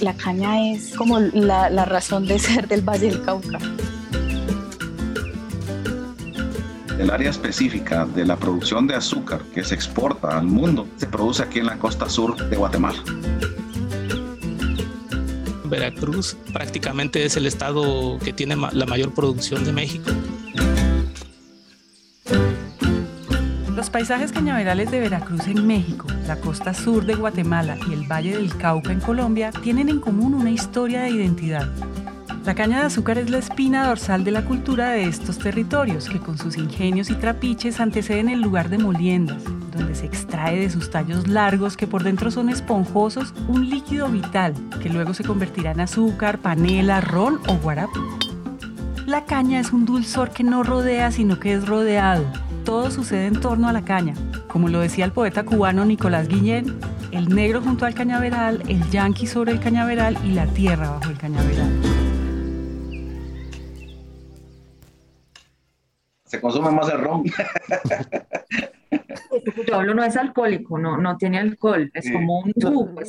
la caña es como la, la razón de ser del Valle del Cauca. El área específica de la producción de azúcar que se exporta al mundo se produce aquí en la costa sur de Guatemala. Veracruz prácticamente es el estado que tiene la mayor producción de México. Los paisajes cañaverales de Veracruz en México, la costa sur de Guatemala y el Valle del Cauca en Colombia tienen en común una historia de identidad. La caña de azúcar es la espina dorsal de la cultura de estos territorios, que con sus ingenios y trapiches anteceden el lugar de moliendas, donde se extrae de sus tallos largos que por dentro son esponjosos un líquido vital que luego se convertirá en azúcar, panela, ron o guarapo. La caña es un dulzor que no rodea sino que es rodeado. Todo sucede en torno a la caña. Como lo decía el poeta cubano Nicolás Guillén, el negro junto al cañaveral, el yanqui sobre el cañaveral y la tierra bajo el cañaveral. Se consume más el ron. Yo hablo no es alcohólico, no, no tiene alcohol, es como un jugo.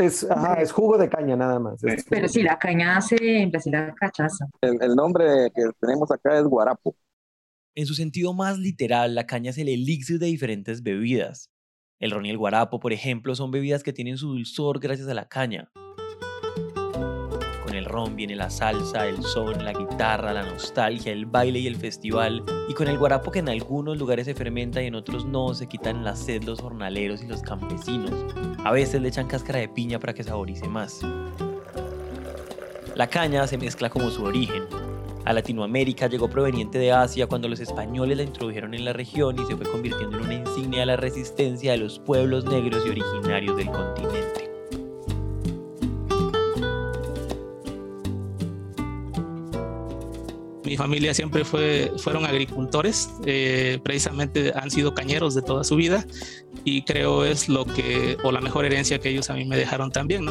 es, jugo de caña nada más. Pero sí, la caña hace en Brasil la cachaza. El, nombre que tenemos acá es guarapo. En su sentido más literal, la caña es el elixir de diferentes bebidas. El ron y el guarapo, por ejemplo, son bebidas que tienen su dulzor gracias a la caña el ron viene la salsa, el son, la guitarra, la nostalgia, el baile y el festival. Y con el guarapo que en algunos lugares se fermenta y en otros no, se quitan la sed los jornaleros y los campesinos. A veces le echan cáscara de piña para que saborice más. La caña se mezcla como su origen. A Latinoamérica llegó proveniente de Asia cuando los españoles la introdujeron en la región y se fue convirtiendo en una insignia de la resistencia de los pueblos negros y originarios del continente. mi familia siempre fue, fueron agricultores, eh, precisamente han sido cañeros de toda su vida y creo es lo que, o la mejor herencia que ellos a mí me dejaron también.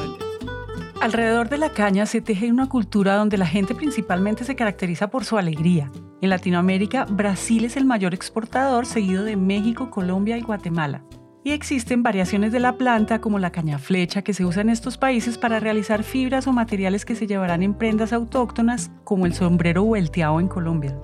Alrededor de la caña se teje una cultura donde la gente principalmente se caracteriza por su alegría. En Latinoamérica, Brasil es el mayor exportador, seguido de México, Colombia y Guatemala y existen variaciones de la planta como la caña flecha que se usa en estos países para realizar fibras o materiales que se llevarán en prendas autóctonas como el sombrero vuelteado en Colombia.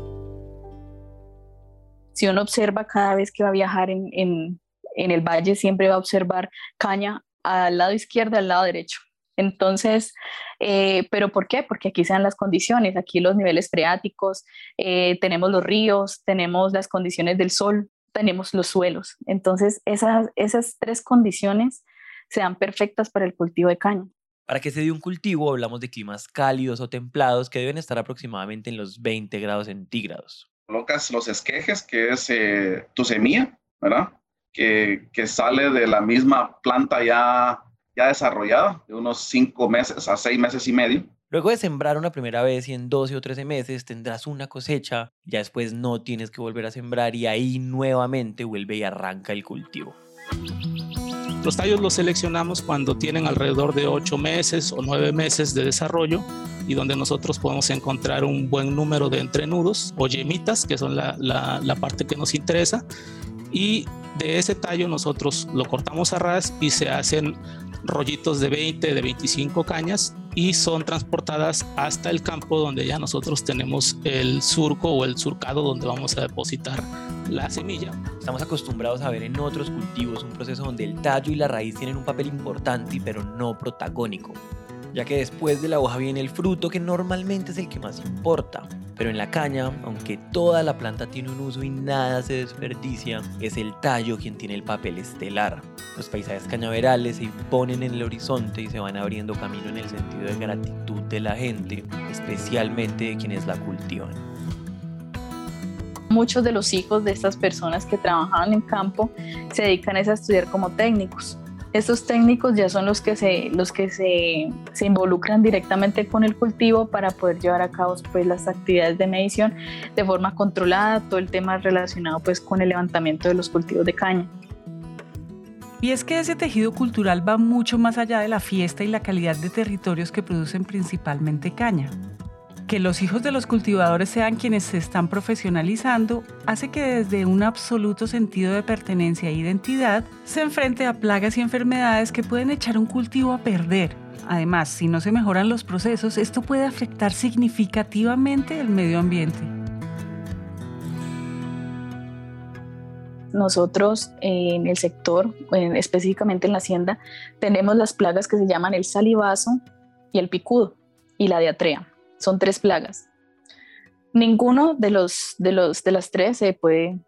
Si uno observa cada vez que va a viajar en, en, el valle, siempre va a observar caña al lado izquierdo, al lado derecho. Entonces, eh, ¿pero por qué? Porque aquí se dan las condiciones, aquí los niveles freáticos, eh, tenemos los ríos, tenemos las condiciones del sol, tenemos los suelos. Entonces, esas, esas tres condiciones sean perfectas para el cultivo de caña. Para que se dé un cultivo, hablamos de climas cálidos o templados que deben estar aproximadamente en los 20 grados centígrados. Colocas los esquejes, que es eh, tu semilla, ¿verdad? Que, que, sale de la misma planta ya, ya desarrollada, de unos 5 meses a 6 meses y medio. Luego de sembrar una primera vez y en 12 o 13 meses tendrás una cosecha, ya después no tienes que volver a sembrar y ahí nuevamente vuelve y arranca el cultivo. Los tallos los seleccionamos cuando tienen alrededor de 8 meses o 9 meses de desarrollo y donde nosotros podemos encontrar un buen número de entrenudos o yemitas, que son la, la parte que nos interesa. Y de ese tallo nosotros lo cortamos a ras y se hacen rollitos de 20, de 25 cañas y son transportadas hasta el campo donde ya nosotros tenemos el surco o el surcado donde vamos a depositar la semilla. Estamos acostumbrados a ver en otros cultivos un proceso donde el tallo y la raíz tienen un papel importante pero no protagónico ya que después de la hoja viene el fruto que normalmente es el que más importa. Pero en la caña, aunque toda la planta tiene un uso y nada se desperdicia, es el tallo quien tiene el papel estelar. Los paisajes cañaverales se imponen en el horizonte y se van abriendo camino en el sentido de gratitud de la gente, especialmente de quienes la cultivan. Muchos de los hijos de estas personas que trabajaban en campo se dedican a estudiar como técnicos estos técnicos ya son los que, se, los que se, se, involucran directamente con el cultivo para poder llevar a cabo pues, las actividades de medición de forma controlada, todo el tema relacionado pues, con el levantamiento de los cultivos de caña. Y es que ese tejido cultural va mucho más allá de la fiesta y la calidad de territorios que producen principalmente caña que los hijos de los cultivadores sean quienes se están profesionalizando hace que desde un absoluto sentido de pertenencia e identidad se enfrente a plagas y enfermedades que pueden echar un cultivo a perder Además, si no se mejoran los procesos, esto puede afectar significativamente el medio ambiente. Nosotros en el sector, específicamente en la hacienda, tenemos las plagas que se llaman el salivazo y el picudo y la diatrea. Son tres plagas. Ninguno de, los, de, los, de las tres se puede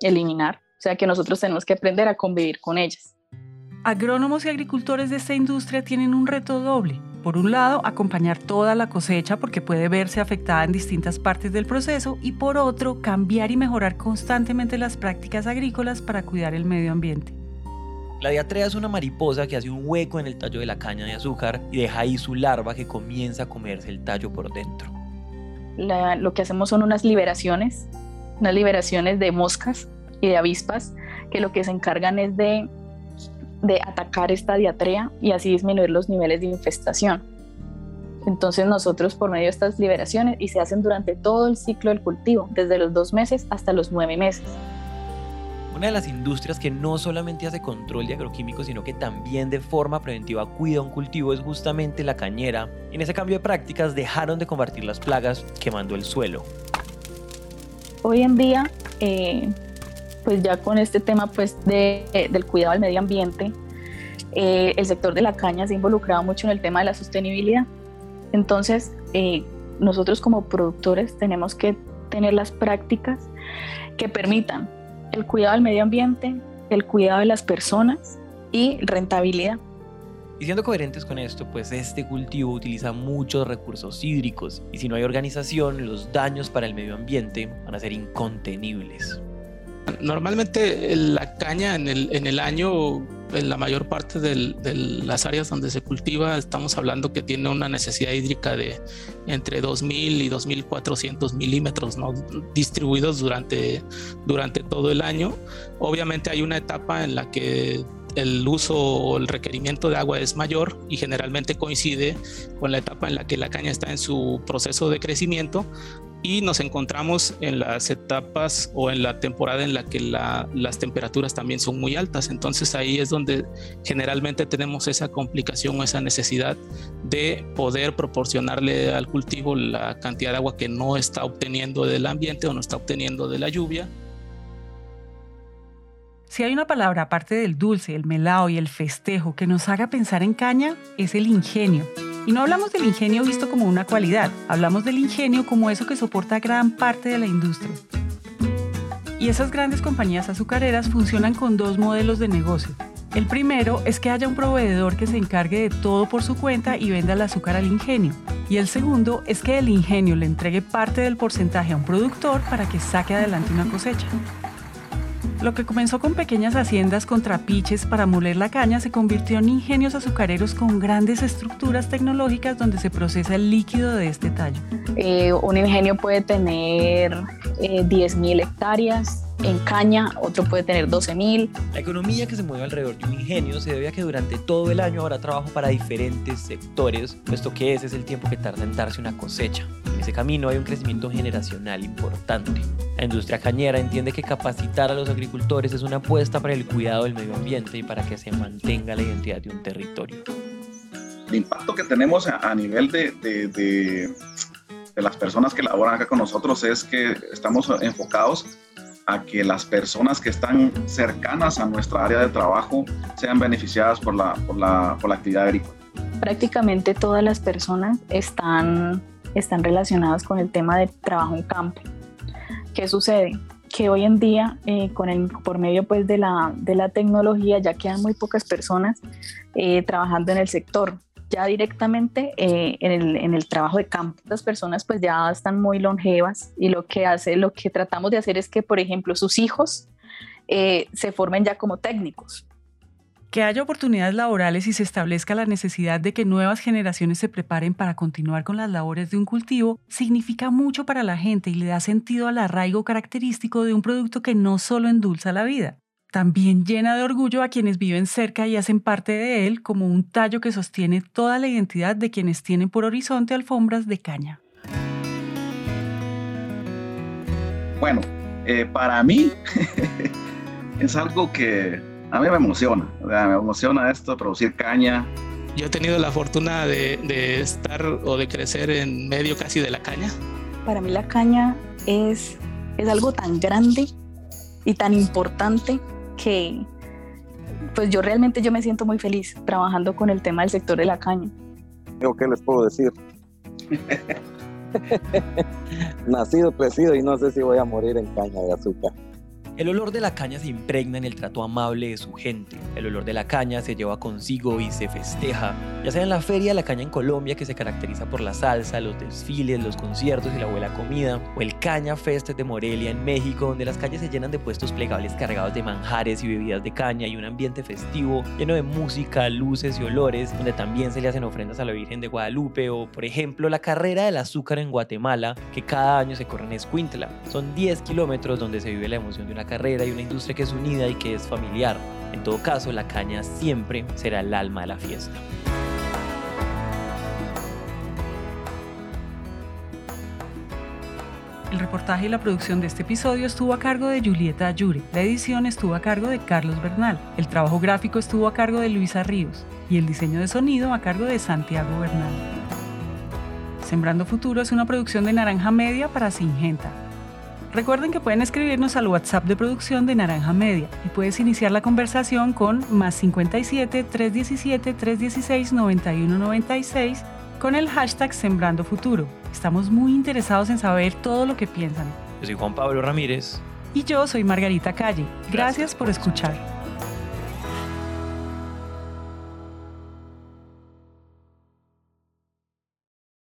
eliminar, o sea que nosotros tenemos que aprender a convivir con ellas. Agrónomos y agricultores de esta industria tienen un reto doble. Por un lado, acompañar toda la cosecha porque puede verse afectada en distintas partes del proceso y por otro, cambiar y mejorar constantemente las prácticas agrícolas para cuidar el medio ambiente. La diatrea es una mariposa que hace un hueco en el tallo de la caña de azúcar y deja ahí su larva que comienza a comerse el tallo por dentro. lo que hacemos son unas liberaciones, unas liberaciones de moscas y de avispas que lo que se encargan es de de atacar esta diatrea y así disminuir los niveles de infestación. Entonces nosotros por medio de estas liberaciones y se hacen durante todo el ciclo del cultivo, desde los dos meses hasta los nueve meses. Una de las industrias que no solamente hace control de agroquímicos, sino que también de forma preventiva cuida un cultivo es justamente la cañera. En ese cambio de prácticas dejaron de combatir las plagas quemando el suelo. Hoy en día eh, pues ya con este tema pues de, del cuidado del medio ambiente, eh, el sector de la caña se ha involucrado mucho en el tema de la sostenibilidad. Entonces, eh, nosotros como productores tenemos que tener las prácticas que permitan el cuidado del medio ambiente, el cuidado de las personas y rentabilidad. Y siendo coherentes con esto, pues este cultivo utiliza muchos recursos hídricos y si no hay organización, los daños para el medio ambiente van a ser incontenibles. Normalmente la caña en el, en el año, en la mayor parte de las áreas donde se cultiva, estamos hablando que tiene una necesidad hídrica de entre 2.000 y 2.400 milímetros, ¿no? distribuidos durante, durante todo el año. Obviamente hay una etapa en la que el uso o el requerimiento de agua es mayor y generalmente coincide con la etapa en la que la caña está en su proceso de crecimiento, y nos encontramos en las etapas o en la temporada en la que las temperaturas también son muy altas. Entonces ahí es donde generalmente tenemos esa complicación o esa necesidad de poder proporcionarle al cultivo la cantidad de agua que no está obteniendo del ambiente o no está obteniendo de la lluvia. Si hay una palabra aparte del dulce, el melao y el festejo que nos haga pensar en caña, es el ingenio. Y no hablamos del ingenio visto como una cualidad, hablamos del ingenio como eso que soporta gran parte de la industria. Y esas grandes compañías azucareras funcionan con dos modelos de negocio. El primero es que haya un proveedor que se encargue de todo por su cuenta y venda el azúcar al ingenio. Y el segundo es que el ingenio le entregue parte del porcentaje a un productor para que saque adelante una cosecha. Lo que comenzó con pequeñas haciendas con trapiches para moler la caña se convirtió en ingenios azucareros con grandes estructuras tecnológicas donde se procesa el líquido de este tallo. Eh, un ingenio puede tener eh, 10.000 hectáreas, en caña, otro puede tener 12.000. La economía que se mueve alrededor de un ingenio se debe a que durante todo el año habrá trabajo para diferentes sectores, puesto que ese es el tiempo que tarda en darse una cosecha. En ese camino hay un crecimiento generacional importante. La industria cañera entiende que capacitar a los agricultores es una apuesta para el cuidado del medio ambiente y para que se mantenga la identidad de un territorio. El impacto que tenemos a, nivel de, de, de, de las personas que laboran acá con nosotros es que estamos enfocados a que las personas que están cercanas a nuestra área de trabajo sean beneficiadas por la, por la, por la actividad agrícola. Prácticamente todas las personas están, están relacionadas con el tema de trabajo en campo. ¿Qué sucede? Que hoy en día, eh, con el, por medio pues, de, la, de la tecnología, ya quedan muy pocas personas eh, trabajando en el sector ya directamente eh, en, el, en, el, trabajo de campo. Las personas pues ya están muy longevas y lo que hace, lo que tratamos de hacer es que, por ejemplo, sus hijos se formen ya como técnicos. Que haya oportunidades laborales y se establezca la necesidad de que nuevas generaciones se preparen para continuar con las labores de un cultivo significa mucho para la gente y le da sentido al arraigo característico de un producto que no solo endulza la vida, también llena de orgullo a quienes viven cerca y hacen parte de él como un tallo que sostiene toda la identidad de quienes tienen por horizonte alfombras de caña. Bueno, eh, para mí es algo que a mí me emociona, me emociona esto, producir caña Yo he tenido la fortuna de, de, estar o de crecer en medio casi de la caña. Para mí la caña es, es algo tan grande y tan importante que pues yo realmente yo me siento muy feliz trabajando con el tema del sector de la caña. ¿Qué les puedo decir? Nacido, crecido y no sé si voy a morir en caña de azúcar. El olor de la caña se impregna en el trato amable de su gente. El olor de la caña se lleva consigo y se festeja, ya sea en la feria de la caña en Colombia que se caracteriza por la salsa, los desfiles, los conciertos y la buena comida, o el Caña Fest de Morelia en México, donde las calles se llenan de puestos plegables cargados de manjares y bebidas de caña y un ambiente festivo lleno de música, luces y olores, donde también se le hacen ofrendas a la Virgen de Guadalupe, o por ejemplo la carrera del azúcar en Guatemala, que cada año se corre en Escuintla. Son 10 kilómetros donde se vive la emoción de una carrera y una industria que es unida y que es familiar. En todo caso, la caña siempre será el alma de la fiesta. El reportaje y la producción de este episodio estuvo a cargo de Julieta Ayure. La edición estuvo a cargo de Carlos Bernal. El trabajo gráfico estuvo a cargo de Luisa Ríos. Y el diseño de sonido a cargo de Santiago Bernal. Sembrando Futuro es una producción de Naranja Media para Singenta. Recuerden que pueden escribirnos al WhatsApp de producción de Naranja Media y puedes iniciar la conversación con más 57 317 316 9196 con el hashtag Sembrando Futuro. Estamos muy interesados en saber todo lo que piensan. Yo soy Juan Pablo Ramírez. Y yo soy Margarita Calle. Gracias por escuchar.